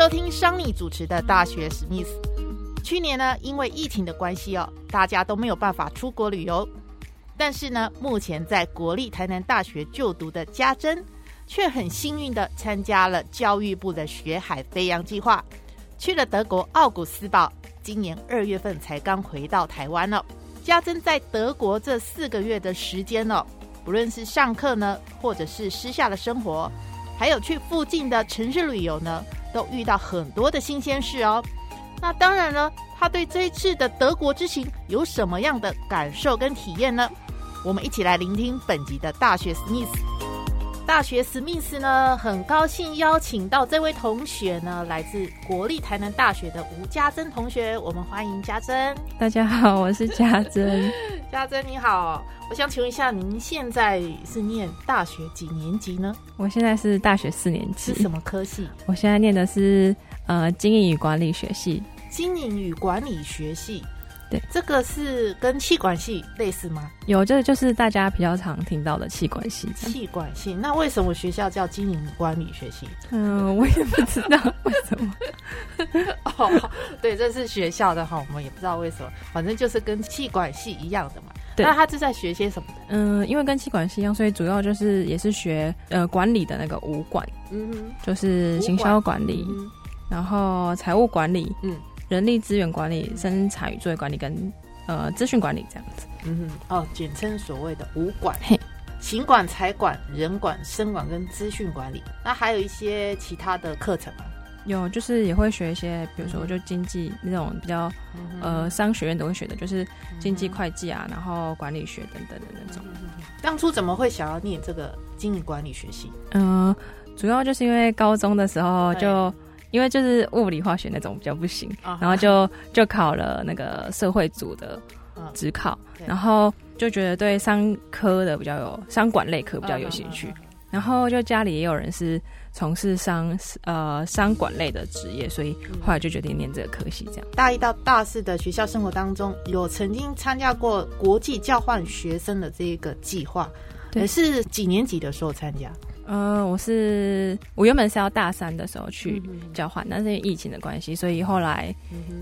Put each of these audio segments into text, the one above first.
收听商尼主持的大学史密斯。去年呢，因为疫情的关系哦，大家都没有办法出国旅游。但是呢，目前在国立台南大学就读的家珍，却很幸运的参加了教育部的学海飞扬计划，去了德国奥古斯堡。今年二月份才刚回到台湾哦。家珍在德国这四个月的时间哦，不论是上课呢，或者是私下的生活，还有去附近的城市旅游呢。都遇到很多的新鲜事哦，那当然了，他对这一次的德国之行有什么样的感受跟体验呢？我们一起来聆听本集的大学史密斯。大学史密斯呢，很高兴邀请到这位同学呢，来自国立台南大学的吴家珍同学，我们欢迎家珍。大家好，我是家珍。家珍你好，我想请问一下，您现在是念大学几年级呢？我现在是大学四年级。是什么科系？我现在念的是呃经营与管理学系。经营与管理学系。对，这个是跟气管系类似吗？有，这个就是大家比较常听到的气管系。气管系，那为什么学校叫经营管理学系？嗯，我也不知道为什么。哦，对，这是学校的哈，我们也不知道为什么，反正就是跟气管系一样的嘛。那他是在学些什么？嗯，因为跟气管系一样，所以主要就是也是学呃管理的那个五管，嗯，就是行销管理，然后财务管理，嗯。人力资源管理、生产与作业管理跟呃资讯管理这样子，嗯哼，哦，简称所谓的五管，行管、财管、人管、生管跟资讯管理。那还有一些其他的课程吗？有，就是也会学一些，比如说就经济那种比较呃商学院都会学的，就是经济会计啊，然后管理学等等的那种。当初怎么会想要念这个经营管理学系？嗯，主要就是因为高中的时候就。因为就是物理化学那种比较不行，然后就就考了那个社会组的职考，然后就觉得对商科的比较有商管类科比较有兴趣，然后就家里也有人是从事商呃商管类的职业，所以后来就决定念这个科系。这样。大一到大四的学校生活当中，有曾经参加过国际交换学生的这个计划，也是几年级的时候参加。呃，我是我原本是要大三的时候去交换，但是因为疫情的关系，所以后来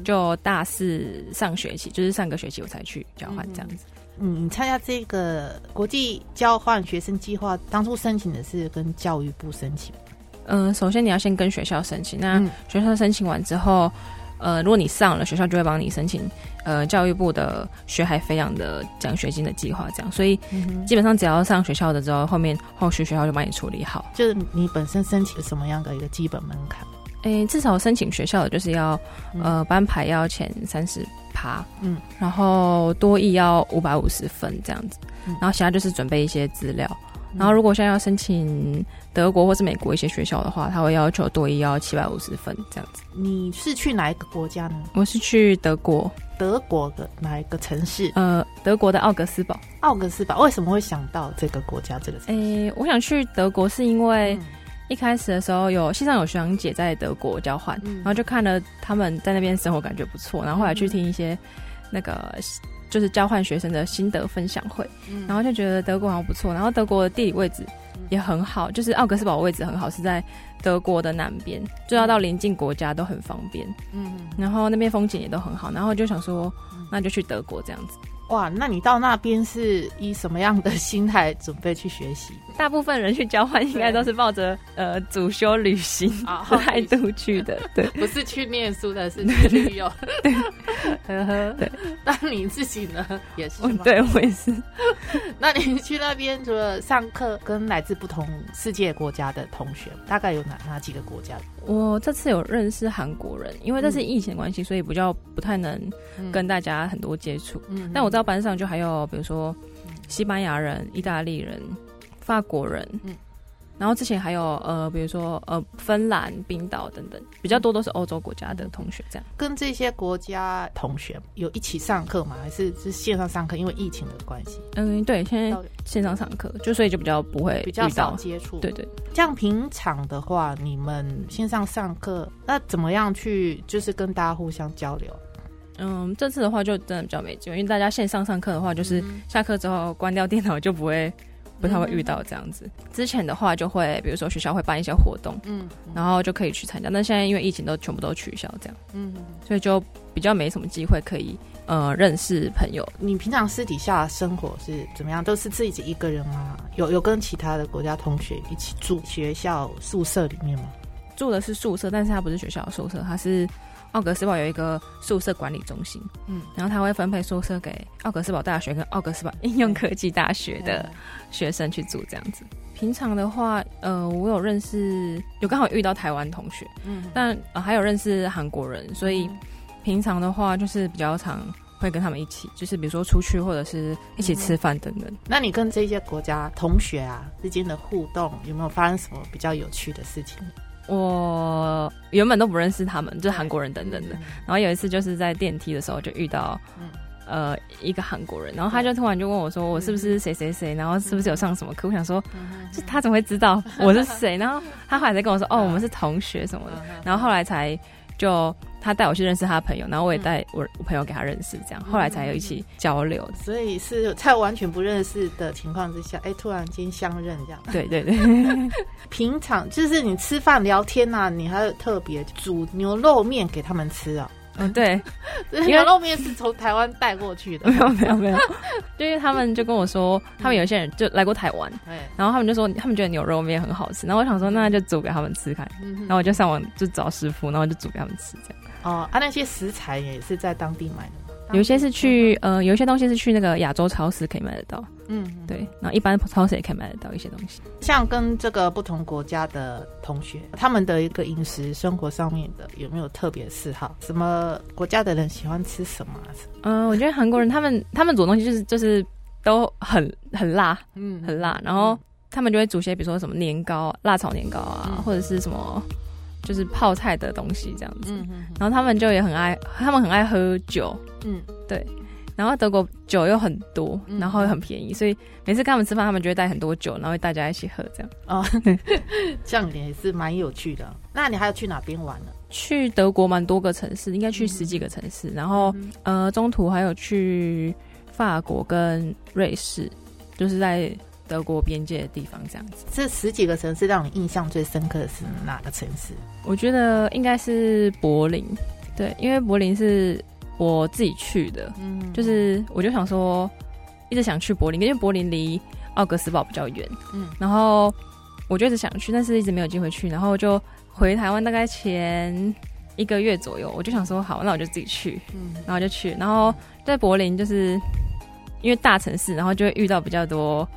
就大四上学期，就是上个学期我才去交换这样子。嗯，你参加这个国际交换学生计划，当初申请的是跟教育部申请。嗯，首先你要先跟学校申请，那学校申请完之后。呃，如果你上了，学校就会帮你申请呃教育部的学海飞扬的奖学金的计划，这样，所以基本上只要上学校的之后，后面后续学校就帮你处理好。就是你本身申请什么样的一个基本门槛？诶，至少申请学校的就是要呃班牌要前三十趴，嗯，然后多艺要五百五十分这样子，然后其他就是准备一些资料。然后，如果现在要申请德国或是美国一些学校的话，他会要求多一要七百五十分这样子。你是去哪一个国家呢？我是去德国，德国的哪一个城市？呃，德国的奥格斯堡。奥格斯堡为什么会想到这个国家这个？诶，我想去德国是因为一开始的时候有西上有学长姐在德国交换，然后就看了他们在那边生活感觉不错，然后后来去听一些那个。就是交换学生的心得分享会，然后就觉得德国好像不错，然后德国的地理位置也很好，就是奥格斯堡位置很好，是在德国的南边，就要到邻近国家都很方便。嗯，然后那边风景也都很好，然后就想说，那就去德国这样子。哇，那你到那边是以什么样的心态准备去学习？大部分人去交换应该都是抱着呃主修旅行态度去的，对，不是去念书的，是去旅游。对，呵呵，对。那你自己呢？也是吗？对，我也是。那你去那边除了上课，跟来自不同世界国家的同学，大概有哪哪几个国家？我这次有认识韩国人，因为这是疫情关系，所以比较不太能跟大家很多接触。嗯，但我知道班上就还有比如说西班牙人、意大利人、法国人，嗯。然后之前还有呃，比如说呃，芬兰、冰岛等等，比较多都是欧洲国家的同学这样。跟这些国家同学有一起上课吗？还是是线上上课？因为疫情的关系。嗯，对，现在线上上课，就所以就比较不会比较少接触。对对。这样平常的话，你们线上上课，那怎么样去就是跟大家互相交流？嗯，这次的话就真的比较没机会，因为大家线上上课的话，就是下课之后关掉电脑就不会。不太会遇到这样子。之前的话就会，比如说学校会办一些活动，嗯，然后就可以去参加。但现在因为疫情都全部都取消，这样，嗯，所以就比较没什么机会可以呃认识朋友。你平常私底下生活是怎么样？都是自己一个人吗？有有跟其他的国家同学一起住学校宿舍里面吗？住的是宿舍，但是他不是学校宿舍，他是。奥格斯堡有一个宿舍管理中心，嗯，然后他会分配宿舍给奥格斯堡大学跟奥格斯堡应用科技大学的学生去住，这样子。平常的话，呃，我有认识，有刚好遇到台湾同学，嗯，但还有认识韩国人，所以平常的话就是比较常会跟他们一起，就是比如说出去或者是一起吃饭等等。那你跟这些国家同学啊之间的互动，有没有发生什么比较有趣的事情？我原本都不认识他们，就是韩国人等等的。然后有一次就是在电梯的时候就遇到，呃，一个韩国人，然后他就突然就问我说：“我是不是谁谁谁？然后是不是有上什么课？”我想说，就他怎么会知道我是谁？然后他后来才跟我说：“哦，我们是同学什么的。”然后后来才就。他带我去认识他的朋友，然后我也带我我朋友给他认识，这样后来才有一起交流。所以是在完全不认识的情况之下，哎，突然间相认这样。对对对，平常就是你吃饭聊天呐，你还有特别煮牛肉面给他们吃啊。嗯，对，牛肉面是从台湾带过去的。没有，没有，没有。就因为他们就跟我说，他们有一些人就来过台湾，然后他们就说他们觉得牛肉面很好吃，然后我想说那就煮给他们吃看，然后我就上网就找师傅，然后就煮给他们吃这样。哦，啊，那些食材也是在当地买的吗。有一些是去呃，有一些东西是去那个亚洲超市可以买得到，嗯，对，然后一般超市也可以买得到一些东西。像跟这个不同国家的同学，他们的一个饮食生活上面的有没有特别嗜好？什么国家的人喜欢吃什么？嗯，我觉得韩国人他们他们煮东西就是就是都很很辣，嗯，很辣，然后他们就会煮些比如说什么年糕、辣炒年糕啊，或者是什么。就是泡菜的东西这样子，然后他们就也很爱，他们很爱喝酒，嗯，对，然后德国酒又很多，然后又很便宜，所以每次跟他们吃饭，他们就会带很多酒，然后大家一起喝这样。哦，这样也是蛮有趣的。那你还要去哪边玩呢？去德国蛮多个城市，应该去十几个城市，然后呃，中途还有去法国跟瑞士，就是在。德国边界的地方，这样子。这十几个城市让你印象最深刻的是哪个城市？我觉得应该是柏林，对，因为柏林是我自己去的，嗯，就是我就想说，一直想去柏林，因为柏林离奥格斯堡比较远，嗯，然后我就一直想去，但是一直没有机会去，然后就回台湾大概前一个月左右，我就想说，好，那我就自己去，嗯，然后就去，然后在柏林就是因为大城市，然后就会遇到比较多。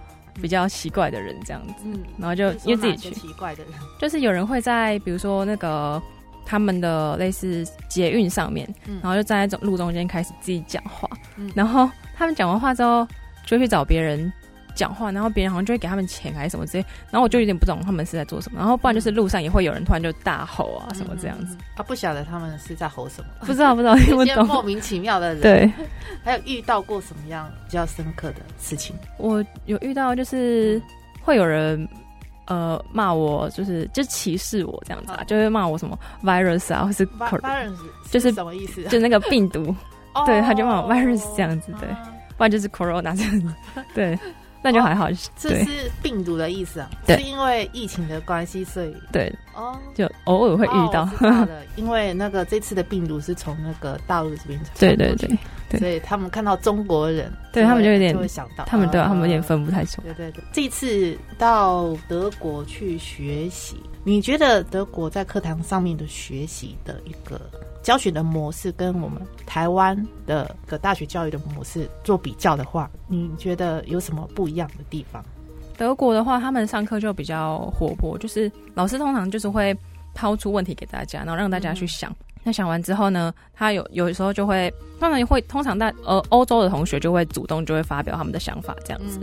比较奇怪的人这样子，嗯，然后就因为自己去，奇怪的人？就是有人会在比如说那个他们的类似捷运上面，然后就站在路中间开始自己讲话，然后他们讲完话之后就去找别人。讲话，然后别人好像就会给他们钱还是什么之类，然后我就有点不懂他们是在做什么，然后不然就是路上也会有人突然就大吼啊什么这样。子，啊不晓得他们是在吼什么，不知道不知道，听不懂。莫名其妙的人，对，还有遇到过什么样比较深刻的事情？我有遇到就是会有人呃骂我，就是就歧视我这样子啊，就会骂我什么 virus 啊，或是 virus 就是什么意思？就那个病毒，对，他就骂我 virus 这样子，对，不然就是 corona 这样子，对。那就还好，这是病毒的意思啊，是因为疫情的关系，所以对。哦，就偶尔会遇到。因为那个这次的病毒是从那个大陆这边传对对对，所以他们看到中国人，对他们就有点会想到，他们对他们有点分不太清。对对对，这次到德国去学习，你觉得德国在课堂上面的学习的一个？教学的模式跟我们台湾的个大学教育的模式做比较的话，你觉得有什么不一样的地方？德国的话，他们上课就比较活泼，就是老师通常就是会抛出问题给大家，然后让大家去想。那想完之后呢，他有有时候就会通常会通常在呃欧洲的同学就会主动就会发表他们的想法这样子。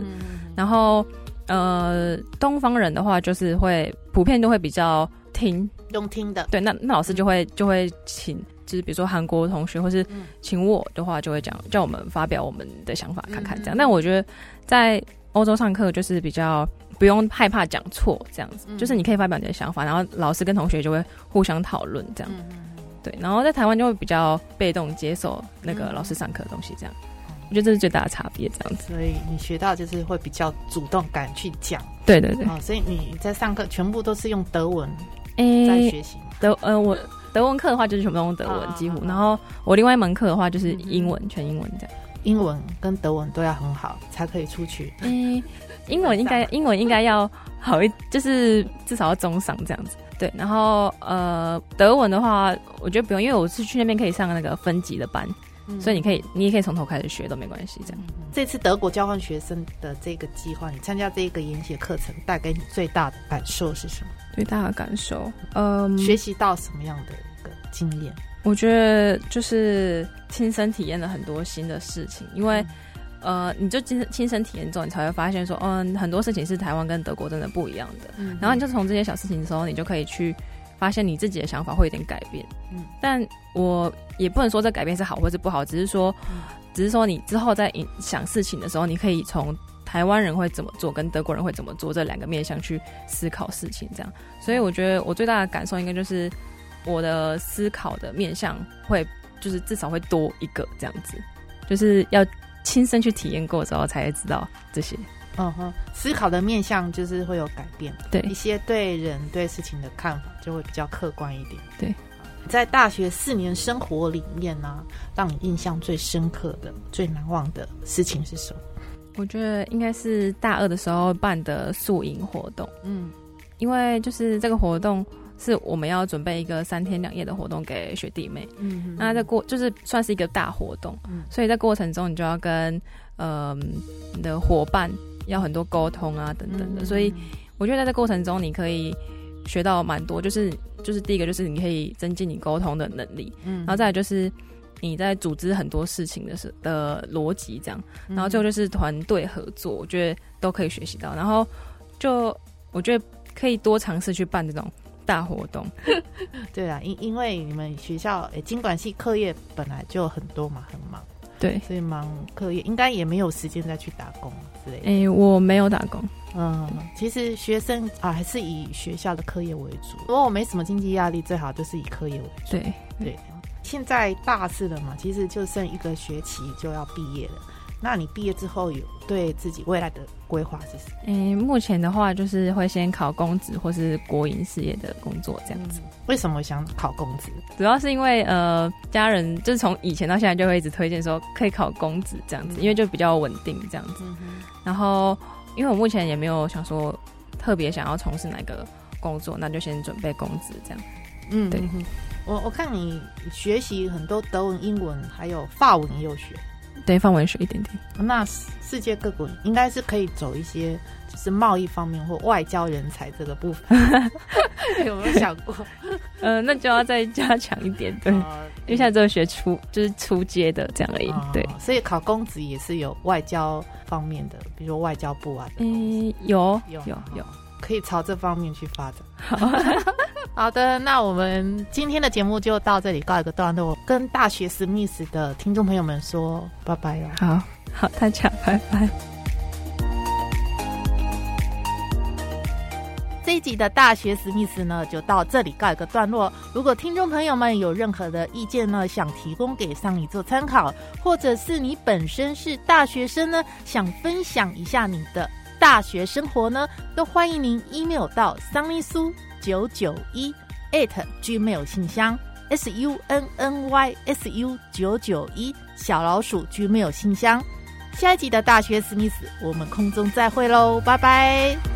然后呃，东方人的话就是会普遍都会比较听用听的，对，那那老师就会就会请，就是比如说韩国同学或是请我的话，就会讲叫我们发表我们的想法看看这样。但我觉得在欧洲上课就是比较不用害怕讲错这样子，就是你可以发表你的想法，然后老师跟同学就会互相讨论这样。对，然后在台湾就会比较被动接受那个老师上课的东西这样。我觉得这是最大的差别，这样子。所以你学到就是会比较主动敢去讲。对对对。所以你在上课全部都是用德文在学习。德呃，我德文课的话就是全部用德文，几乎。然后我另外一门课的话就是英文，全英文这样。英文跟德文都要很好，才可以出去。嗯，英文应该英文应该要好一，就是至少要中上这样子。对，然后呃，德文的话，我觉得不用，因为我是去那边可以上那个分级的班。所以你可以，你也可以从头开始学都没关系。这样，这次德国交换学生的这个计划，你参加这个研习课程，带给你最大的感受是什么？最大的感受，嗯，学习到什么样的一个经验？我觉得就是亲身体验了很多新的事情，因为呃，你就亲亲身体验之后，你才会发现说，嗯，很多事情是台湾跟德国真的不一样的。嗯，然后你就从这些小事情的时候，你就可以去。发现你自己的想法会有点改变，嗯，但我也不能说这改变是好或是不好，只是说，只是说你之后在想事情的时候，你可以从台湾人会怎么做，跟德国人会怎么做这两个面向去思考事情，这样。所以我觉得我最大的感受应该就是我的思考的面向会，就是至少会多一个这样子，就是要亲身去体验过之后才会知道这些。嗯哼，思考的面向就是会有改变，对一些对人对事情的看法就会比较客观一点。对，在大学四年生活里面呢，让你印象最深刻的、最难忘的事情是什么？我觉得应该是大二的时候办的宿营活动。嗯，因为就是这个活动是我们要准备一个三天两夜的活动给学弟妹。嗯，那在过就是算是一个大活动，所以在过程中你就要跟呃你的伙伴。要很多沟通啊，等等的，所以我觉得在这过程中你可以学到蛮多，就是就是第一个就是你可以增进你沟通的能力，嗯，然后再来就是你在组织很多事情的时的逻辑这样，然后最后就是团队合作，我觉得都可以学习到，然后就我觉得可以多尝试去办这种大活动，对啊，因因为你们学校诶，经管系课业本来就很多嘛，很忙。对，所以忙课业，应该也没有时间再去打工之类的。哎，我没有打工。嗯，其实学生啊，还是以学校的课业为主。如果我没什么经济压力，最好就是以课业为主。对对，现在大四了嘛，其实就剩一个学期就要毕业了。那你毕业之后有对自己未来的规划是什么？嗯，目前的话就是会先考公职或是国营事业的工作这样子。为什么想考公职？主要是因为呃，家人就是从以前到现在就会一直推荐说可以考公职这样子，因为就比较稳定这样子。然后因为我目前也没有想说特别想要从事哪个工作，那就先准备公职这样。嗯，对。我我看你学习很多德文、英文，还有法文也有学。对，放文学一点点。那世界各国应该是可以走一些，就是贸易方面或外交人才这个部分，有没有想过？呃，那就要再加强一点，对，因为现在只有学初，就是初阶的这样而已。对，所以考公职也是有外交方面的，比如说外交部啊。嗯，有有有有，可以朝这方面去发展。好的，那我们今天的节目就到这里告一个段落，跟大学史密斯的听众朋友们说拜拜了。好，好，大家拜拜。这一集的大学史密斯呢，就到这里告一个段落。如果听众朋友们有任何的意见呢，想提供给桑尼做参考，或者是你本身是大学生呢，想分享一下你的大学生活呢，都欢迎您 email 到桑尼苏。九九一 at gmail 信箱 s u n n y s u 九九一小老鼠 gmail 信箱，下一集的大学史密斯，我们空中再会喽，拜拜。